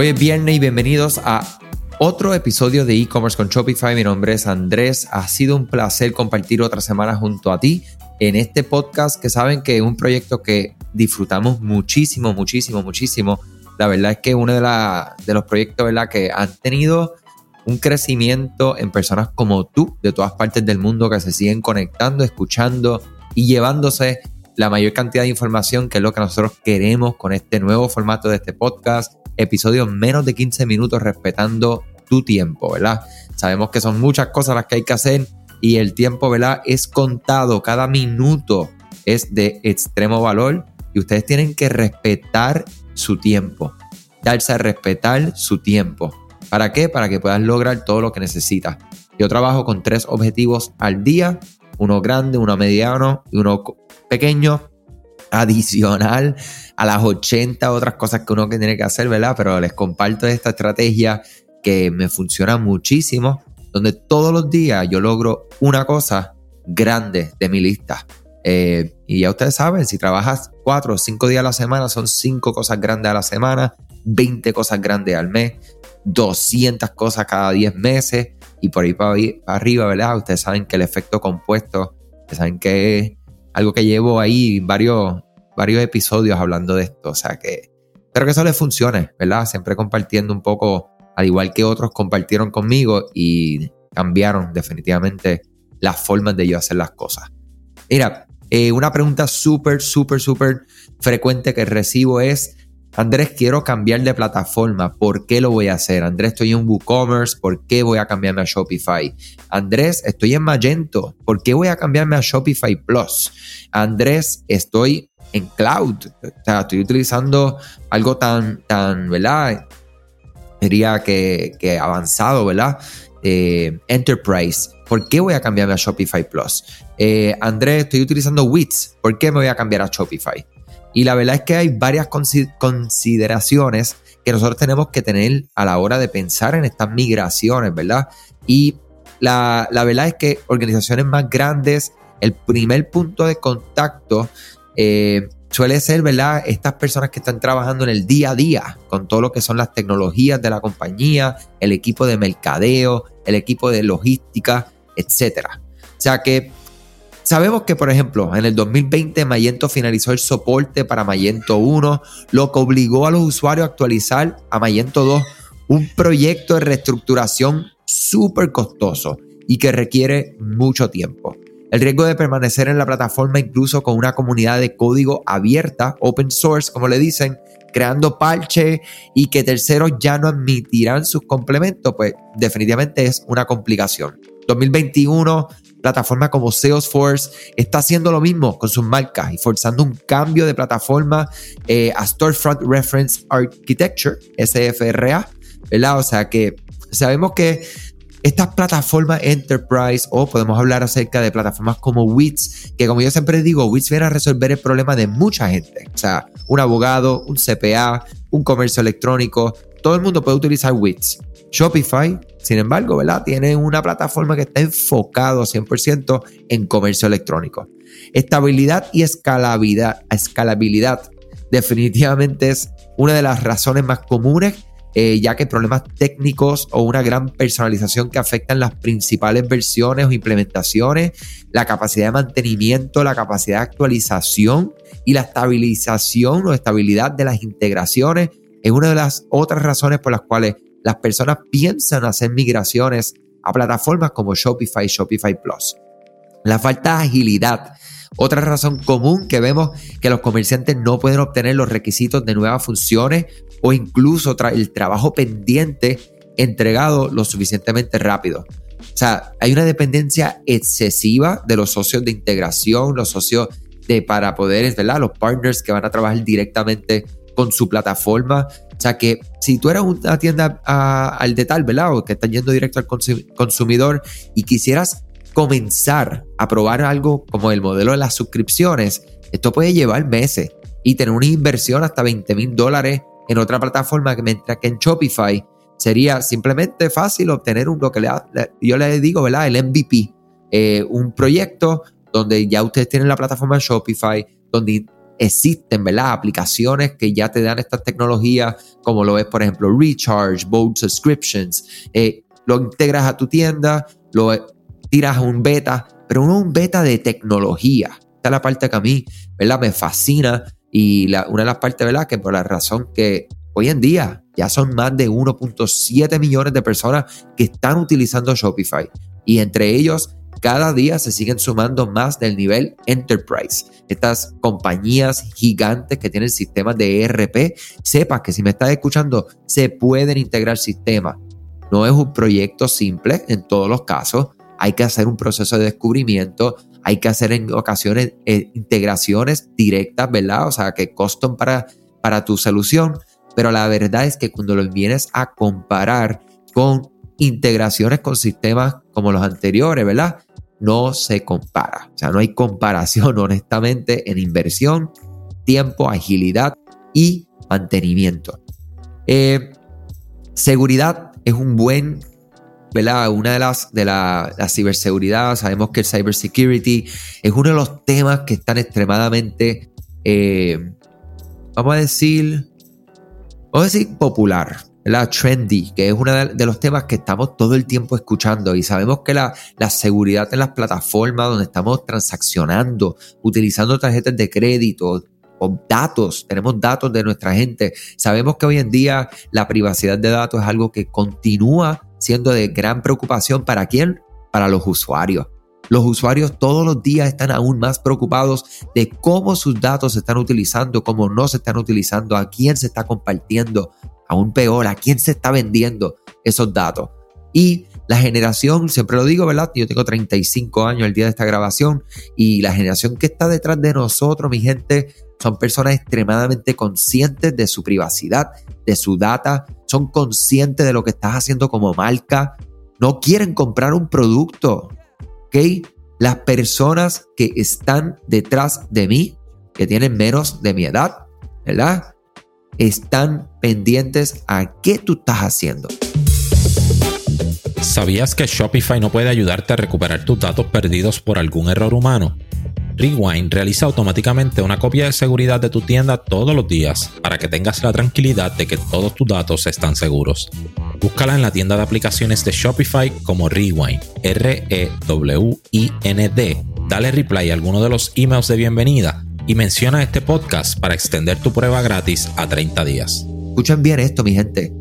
Hoy es viernes y bienvenidos a otro episodio de e-commerce con Shopify. Mi nombre es Andrés. Ha sido un placer compartir otra semana junto a ti en este podcast que saben que es un proyecto que disfrutamos muchísimo, muchísimo, muchísimo. La verdad es que uno de, los proyectos ¿verdad? que han tenido un crecimiento en personas como tú de todas partes del mundo que se siguen conectando, escuchando y llevándose la mayor cantidad de información que es lo que nosotros queremos con este nuevo formato de este podcast episodios menos de 15 minutos respetando tu tiempo, ¿verdad? Sabemos que son muchas cosas las que hay que hacer y el tiempo, ¿verdad? Es contado, cada minuto es de extremo valor y ustedes tienen que respetar su tiempo, darse a respetar su tiempo. ¿Para qué? Para que puedas lograr todo lo que necesitas. Yo trabajo con tres objetivos al día, uno grande, uno mediano y uno pequeño adicional a las 80 otras cosas que uno tiene que hacer, ¿verdad? Pero les comparto esta estrategia que me funciona muchísimo, donde todos los días yo logro una cosa grande de mi lista. Eh, y ya ustedes saben, si trabajas cuatro o cinco días a la semana, son cinco cosas grandes a la semana, 20 cosas grandes al mes, 200 cosas cada 10 meses y por ahí para, arriba, ¿verdad? Ustedes saben que el efecto compuesto, saben que algo que llevo ahí varios, varios episodios hablando de esto. O sea que espero que eso les funcione, ¿verdad? Siempre compartiendo un poco, al igual que otros compartieron conmigo y cambiaron definitivamente las formas de yo hacer las cosas. Mira, eh, una pregunta súper, súper, súper frecuente que recibo es, Andrés, quiero cambiar de plataforma. ¿Por qué lo voy a hacer? Andrés, estoy en WooCommerce. ¿Por qué voy a cambiarme a Shopify? Andrés, estoy en Magento. ¿Por qué voy a cambiarme a Shopify Plus? Andrés, estoy en cloud. O sea, estoy utilizando algo tan, tan, ¿verdad? Diría que, avanzado, ¿verdad? Eh, enterprise. ¿Por qué voy a cambiarme a Shopify Plus? Eh, Andrés, estoy utilizando Wix. ¿Por qué me voy a cambiar a Shopify? Y la verdad es que hay varias consideraciones que nosotros tenemos que tener a la hora de pensar en estas migraciones, ¿verdad? Y la, verdad es que organizaciones más grandes, el primer punto de contacto eh, suele ser, ¿verdad? Estas personas que están trabajando en el día a día con todo lo que son las tecnologías de la compañía, el equipo de mercadeo, el equipo de logística, etc. O sea que Sabemos que, por ejemplo, en el 2020 Mayento finalizó el soporte para Mayento 1, lo que obligó a los usuarios a actualizar a Mayento 2, un proyecto de reestructuración súper costoso y que requiere mucho tiempo. El riesgo de permanecer en la plataforma incluso con una comunidad de código abierta, open source, como le dicen, creando parche y que terceros ya no admitirán sus complementos, pues definitivamente es una complicación. 2021 plataforma como Salesforce está haciendo lo mismo con sus marcas y forzando un cambio de plataforma eh, a Storefront Reference Architecture, SFRA, ¿verdad? O sea que sabemos que estas plataformas enterprise o podemos hablar acerca de plataformas como Wix, que como yo siempre digo, Wix viene a resolver el problema de mucha gente. O sea, un abogado, un CPA, un comercio electrónico, todo el mundo puede utilizar Wix. Shopify, sin embargo, ¿verdad? Tiene una plataforma que está enfocado 100% en comercio electrónico. Estabilidad y escalabilidad, escalabilidad definitivamente es una de las razones más comunes, eh, ya que problemas técnicos o una gran personalización que afectan las principales versiones o implementaciones, la capacidad de mantenimiento, la capacidad de actualización y la estabilización o estabilidad de las integraciones es una de las otras razones por las cuales las personas piensan hacer migraciones a plataformas como Shopify y Shopify Plus. La falta de agilidad. Otra razón común que vemos que los comerciantes no pueden obtener los requisitos de nuevas funciones o incluso el trabajo pendiente entregado lo suficientemente rápido. O sea, hay una dependencia excesiva de los socios de integración, los socios de para poder, ¿verdad? Los partners que van a trabajar directamente con su plataforma. O sea que si tú eres una tienda al detalle, ¿verdad? O que están yendo directo al consumidor y quisieras comenzar a probar algo como el modelo de las suscripciones, esto puede llevar meses y tener una inversión hasta 20 mil dólares en otra plataforma, mientras que en Shopify sería simplemente fácil obtener un, lo que yo le digo, ¿verdad? El MVP, eh, un proyecto donde ya ustedes tienen la plataforma Shopify, donde existen, ¿verdad? Aplicaciones que ya te dan estas tecnologías, como lo es, por ejemplo, Recharge, Bold Subscriptions. Eh, lo integras a tu tienda, lo tiras a un beta, pero no un beta de tecnología. Esta es la parte que a mí, ¿verdad? Me fascina y la, una de las partes, ¿verdad? Que por la razón que hoy en día ya son más de 1.7 millones de personas que están utilizando Shopify. Y entre ellos, cada día se siguen sumando más del nivel enterprise. Estas compañías gigantes que tienen sistemas de ERP, sepas que si me estás escuchando, se pueden integrar sistemas. No es un proyecto simple en todos los casos. Hay que hacer un proceso de descubrimiento, hay que hacer en ocasiones eh, integraciones directas, ¿verdad? O sea, que costan para, para tu solución. Pero la verdad es que cuando lo vienes a comparar con integraciones con sistemas como los anteriores, ¿verdad? No se compara. O sea, no hay comparación honestamente en inversión, tiempo, agilidad y mantenimiento. Eh, seguridad es un buen, ¿verdad? Una de las de la, ciberseguridad, sabemos que el cybersecurity es uno de los temas que están extremadamente, eh, vamos a decir, vamos a decir popular, la trendy, que es uno de los temas que estamos todo el tiempo escuchando. Y sabemos que la, la, seguridad en las plataformas donde estamos transaccionando, utilizando tarjetas de crédito o datos, tenemos datos de nuestra gente, sabemos que hoy en día la privacidad de datos es algo que continúa siendo de gran preocupación. Para quién, para los usuarios. Los usuarios todos los días están aún más preocupados de cómo sus datos se están utilizando, cómo no se están utilizando, a quién se está compartiendo, aún peor, a quién se está vendiendo esos datos. Y la generación, siempre lo digo, ¿verdad? Yo tengo 35 años el día de esta grabación y la generación que está detrás de nosotros, mi gente, son personas extremadamente conscientes de su privacidad, de su data, son conscientes de lo que estás haciendo como marca, no quieren comprar un producto, ¿ok? Las personas que están detrás de mí, que tienen menos de mi edad, ¿verdad? Están pendientes a qué tú estás haciendo. ¿Sabías que Shopify no puede ayudarte a recuperar tus datos perdidos por algún error humano? Rewind realiza automáticamente una copia de seguridad de tu tienda todos los días para que tengas la tranquilidad de que todos tus datos están seguros. Búscala en la tienda de aplicaciones de Shopify como Rewind, R-E-W-I-N-D. Dale reply a alguno de los emails de bienvenida y menciona este podcast para extender tu prueba gratis a 30 días. Escuchen bien esto, mi gente.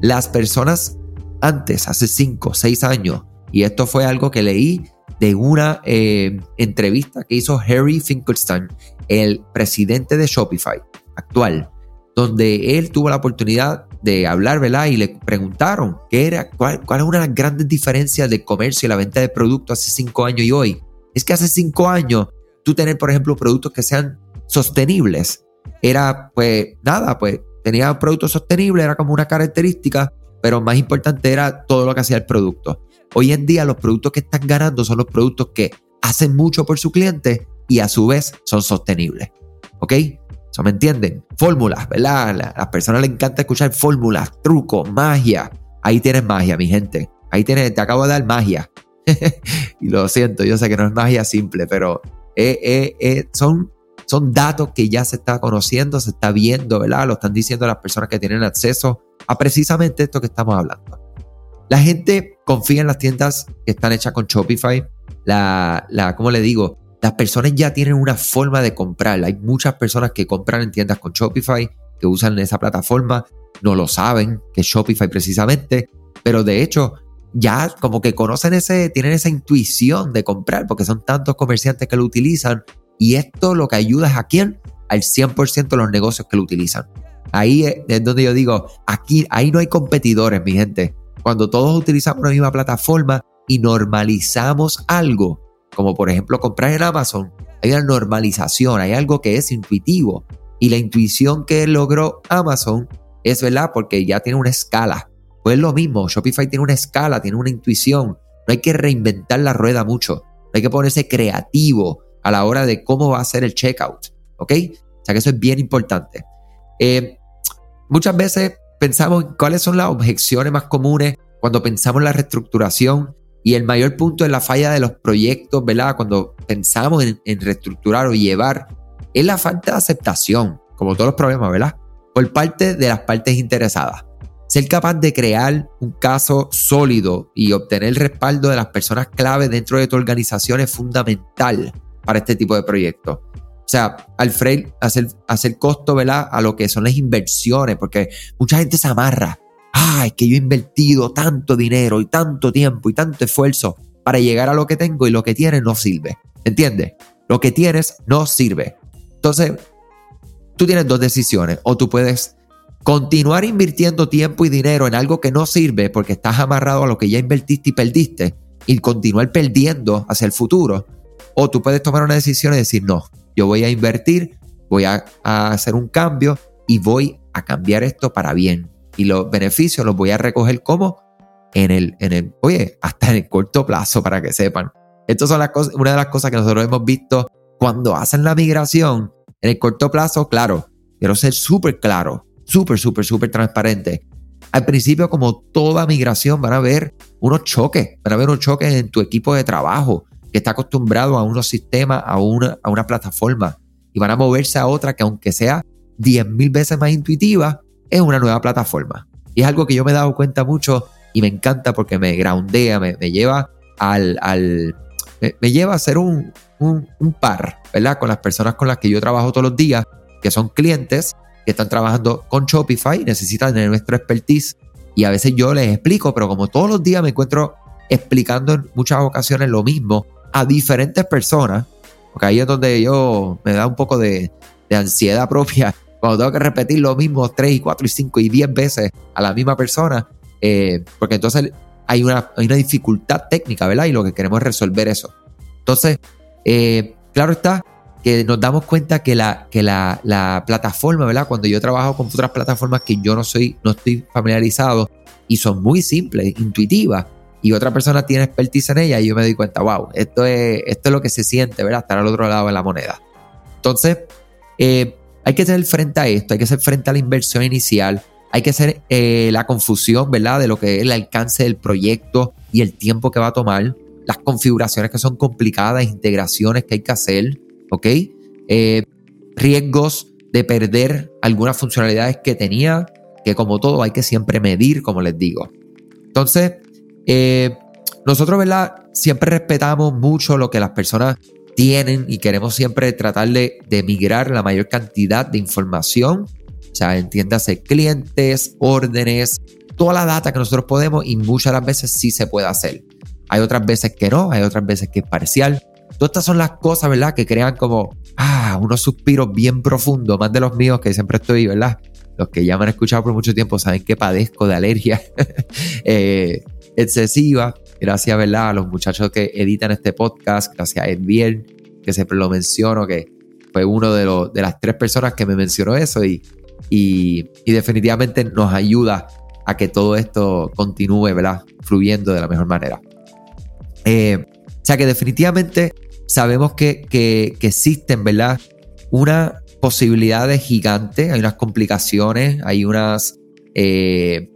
Las personas antes, hace 5, 6 años, y esto fue algo que leí de una eh, entrevista que hizo Harry Finkelstein, el presidente de Shopify actual, donde él tuvo la oportunidad de hablar, ¿verdad? Y le preguntaron qué era, cuál, cuál es una de las grandes diferencias del comercio y la venta de productos hace cinco años y hoy. Es que hace cinco años tú tener, por ejemplo, productos que sean sostenibles, era pues nada, pues tenía productos sostenibles, era como una característica, pero más importante era todo lo que hacía el producto. Hoy en día los productos que están ganando son los productos que hacen mucho por su cliente y a su vez son sostenibles. ¿Ok? ¿Eso me entienden? Fórmulas, ¿verdad? A las personas les encanta escuchar fórmulas, trucos, magia. Ahí tienes magia, mi gente. Ahí tienes, te acabo de dar magia. y lo siento, yo sé que no es magia simple, pero eh, eh, son, son datos que ya se está conociendo, se está viendo, ¿verdad? Lo están diciendo las personas que tienen acceso a precisamente esto que estamos hablando. La gente confía en las tiendas que están hechas con Shopify. La, la, ¿cómo le digo? Las personas ya tienen una forma de comprar. Hay muchas personas que compran en tiendas con Shopify, que usan esa plataforma, no lo saben, que es Shopify precisamente, pero de hecho ya como que conocen ese, tienen esa intuición de comprar, porque son tantos comerciantes que lo utilizan. Y esto lo que ayuda es a quién? Al 100% de los negocios que lo utilizan. Ahí es donde yo digo, aquí, ahí no hay competidores, mi gente. Cuando todos utilizamos una misma plataforma y normalizamos algo, como por ejemplo comprar en Amazon, hay una normalización, hay algo que es intuitivo. Y la intuición que logró Amazon es, ¿verdad? Porque ya tiene una escala. Pues es lo mismo, Shopify tiene una escala, tiene una intuición. No hay que reinventar la rueda mucho. No hay que ponerse creativo a la hora de cómo va a ser el checkout. ¿Ok? O sea que eso es bien importante. Eh, muchas veces pensamos en cuáles son las objeciones más comunes cuando pensamos en la reestructuración y el mayor punto es la falla de los proyectos, ¿verdad? Cuando pensamos en, en reestructurar o llevar es la falta de aceptación, como todos los problemas, ¿verdad? Por parte de las partes interesadas. Ser capaz de crear un caso sólido y obtener el respaldo de las personas clave dentro de tu organización es fundamental para este tipo de proyectos. O sea, Alfred, hacer, hacer costo, ¿verdad? A lo que son las inversiones, porque mucha gente se amarra. Ah, es que yo he invertido tanto dinero y tanto tiempo y tanto esfuerzo para llegar a lo que tengo y lo que tienes no sirve. ¿Entiendes? Lo que tienes no sirve. Entonces, tú tienes dos decisiones. O tú puedes continuar invirtiendo tiempo y dinero en algo que no sirve porque estás amarrado a lo que ya invertiste y perdiste y continuar perdiendo hacia el futuro. O tú puedes tomar una decisión y decir, no, yo voy a invertir, voy a, hacer un cambio y voy a cambiar esto para bien. Y los beneficios los voy a recoger como en el, en el, oye, hasta en el corto plazo para que sepan. Estas son las cosas, una de las cosas que nosotros hemos visto cuando hacen la migración. En el corto plazo, claro, quiero ser súper claro, súper, súper, súper transparente. Al principio, como toda migración, van a haber unos choques, van a haber unos choques en tu equipo de trabajo que está acostumbrado a unos sistemas, a una, a una plataforma y van a moverse a otra que aunque sea 10.000 veces más intuitiva, es una nueva plataforma. Y es algo que yo me he dado cuenta mucho y me encanta porque me groundea, me, me lleva al, al me, lleva a ser un, un, un, par, ¿verdad? Con las personas con las que yo trabajo todos los días, que son clientes que están trabajando con Shopify necesitan tener nuestra expertise. Y a veces yo les explico, pero como todos los días me encuentro explicando en muchas ocasiones lo mismo a diferentes personas, porque ahí es donde yo me da un poco de, de ansiedad propia cuando tengo que repetir lo mismo 3 y 4 y 5 y 10 veces a la misma persona eh, porque entonces hay una, una, dificultad técnica, ¿verdad? Y lo que queremos es resolver eso. Entonces, eh, claro está que nos damos cuenta que, la, que la, la, plataforma, ¿verdad? Cuando yo trabajo con otras plataformas que yo no soy, no estoy familiarizado y son muy simples, intuitivas, y otra persona tiene expertise en ella, y yo me doy cuenta, wow, esto es, esto es lo que se siente, ¿verdad? Estar al otro lado de la moneda. Entonces, eh, hay que hacer frente a esto, hay que hacer frente a la inversión inicial, hay que hacer eh, la confusión, ¿verdad? De lo que es el alcance del proyecto y el tiempo que va a tomar, las configuraciones que son complicadas, integraciones que hay que hacer, ¿ok? Eh, riesgos de perder algunas funcionalidades que tenía, que como todo hay que siempre medir, como les digo. Entonces, eh, nosotros, ¿verdad? Siempre respetamos mucho lo que las personas tienen y queremos siempre tratar de, de migrar la mayor cantidad de información o sea, entiéndase clientes, órdenes, toda la data que nosotros podemos y muchas de las veces sí se puede hacer. Hay otras veces que no, hay otras veces que es parcial. Todas estas son las cosas, ¿verdad? Que crean como, ah, unos suspiros bien profundos, más de los míos que siempre estoy, ¿verdad? Los que ya me han escuchado por mucho tiempo saben que padezco de alergia eh, excesiva. Gracias, ¿verdad? A los muchachos que editan este podcast, gracias a Edvier, que siempre lo menciono, que fue uno de, los, de las tres personas que me mencionó eso y y, definitivamente nos ayuda a que todo esto continúe, ¿verdad? Fluyendo de la mejor manera. Eh, o sea que definitivamente sabemos que, existen, ¿verdad? Una posibilidad de gigante, hay unas complicaciones, hay unas eh,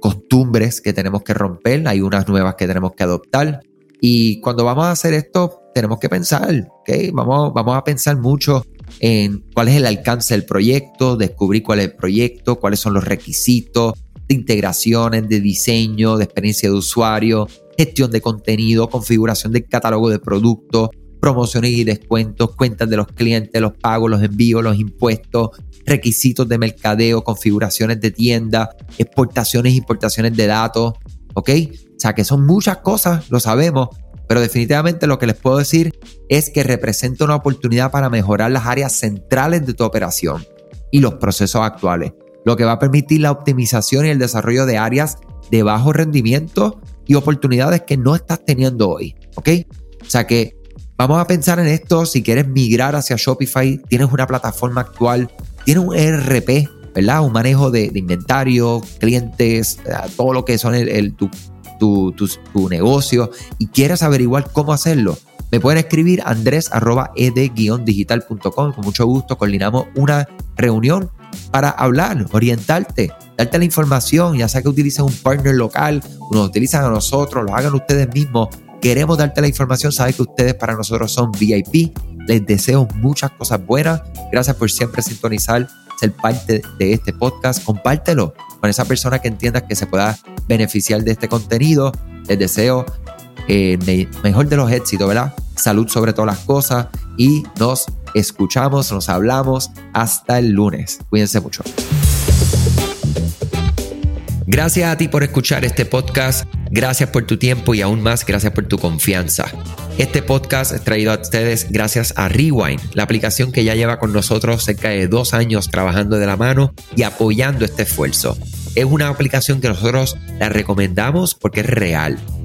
costumbres que tenemos que romper, hay unas nuevas que tenemos que adoptar. Y cuando vamos a hacer esto, tenemos que pensar, ¿ok? Vamos, vamos a pensar mucho en cuál es el alcance del proyecto, descubrir cuál es el proyecto, cuáles son los requisitos de integraciones, de diseño, de experiencia de usuario, gestión de contenido, configuración del catálogo de productos, promociones y descuentos, cuentas de los clientes, los pagos, los envíos, los impuestos, requisitos de mercadeo, configuraciones de tienda, exportaciones importaciones de datos, ¿ok? O sea que son muchas cosas, lo sabemos, pero definitivamente lo que les puedo decir es que representa una oportunidad para mejorar las áreas centrales de tu operación y los procesos actuales, lo que va a permitir la optimización y el desarrollo de áreas de bajo rendimiento y oportunidades que no estás teniendo hoy, ¿ok? O sea que vamos a pensar en esto, si quieres migrar hacia Shopify, tienes una plataforma actual, tienes un ERP, ¿verdad? Un manejo de, inventario, clientes, eh, todo lo que son el, el, tu tu, negocio y quieres averiguar cómo hacerlo, me pueden escribir andres.ed-digital.com. Con mucho gusto coordinamos una reunión para hablar, orientarte, darte la información, ya sea que utilicen un partner local, nos utilizan a nosotros, lo hagan ustedes mismos. Queremos darte la información, sabes que ustedes para nosotros son VIP Les deseo muchas cosas buenas. Gracias por siempre sintonizar, ser parte de este podcast. Compártelo con esa persona que entiendas que se pueda beneficiar de este contenido. Les deseo eh, mejor de los éxitos, ¿verdad? Salud sobre todas las cosas y nos escuchamos, nos hablamos hasta el lunes. Cuídense mucho. Gracias a ti por escuchar este podcast, gracias por tu tiempo y aún más gracias por tu confianza. Este podcast es traído a ustedes gracias a Rewind, la aplicación que ya lleva con nosotros cerca de dos años trabajando de la mano y apoyando este esfuerzo. Es una aplicación que nosotros la recomendamos porque es real.